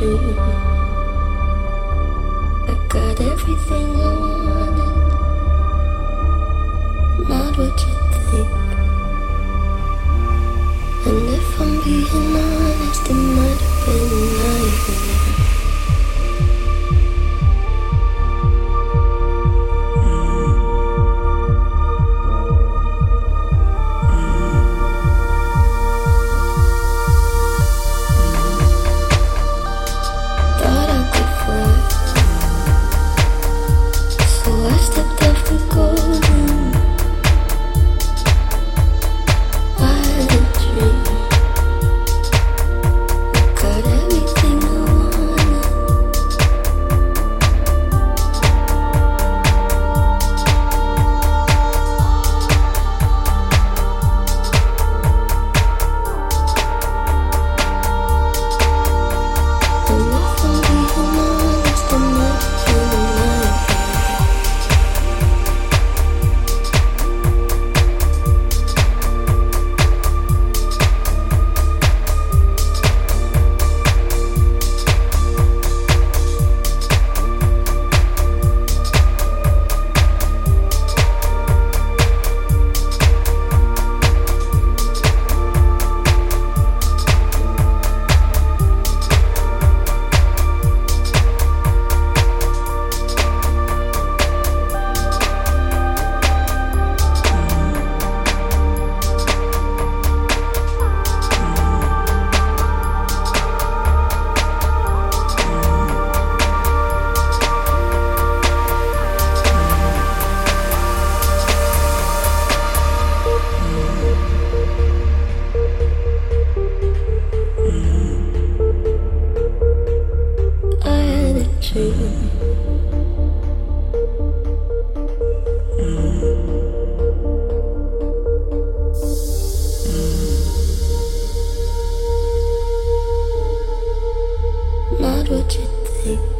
you. I got everything I wanted, not what you think. And if I'm being honest, it might have been naive. Not what you think.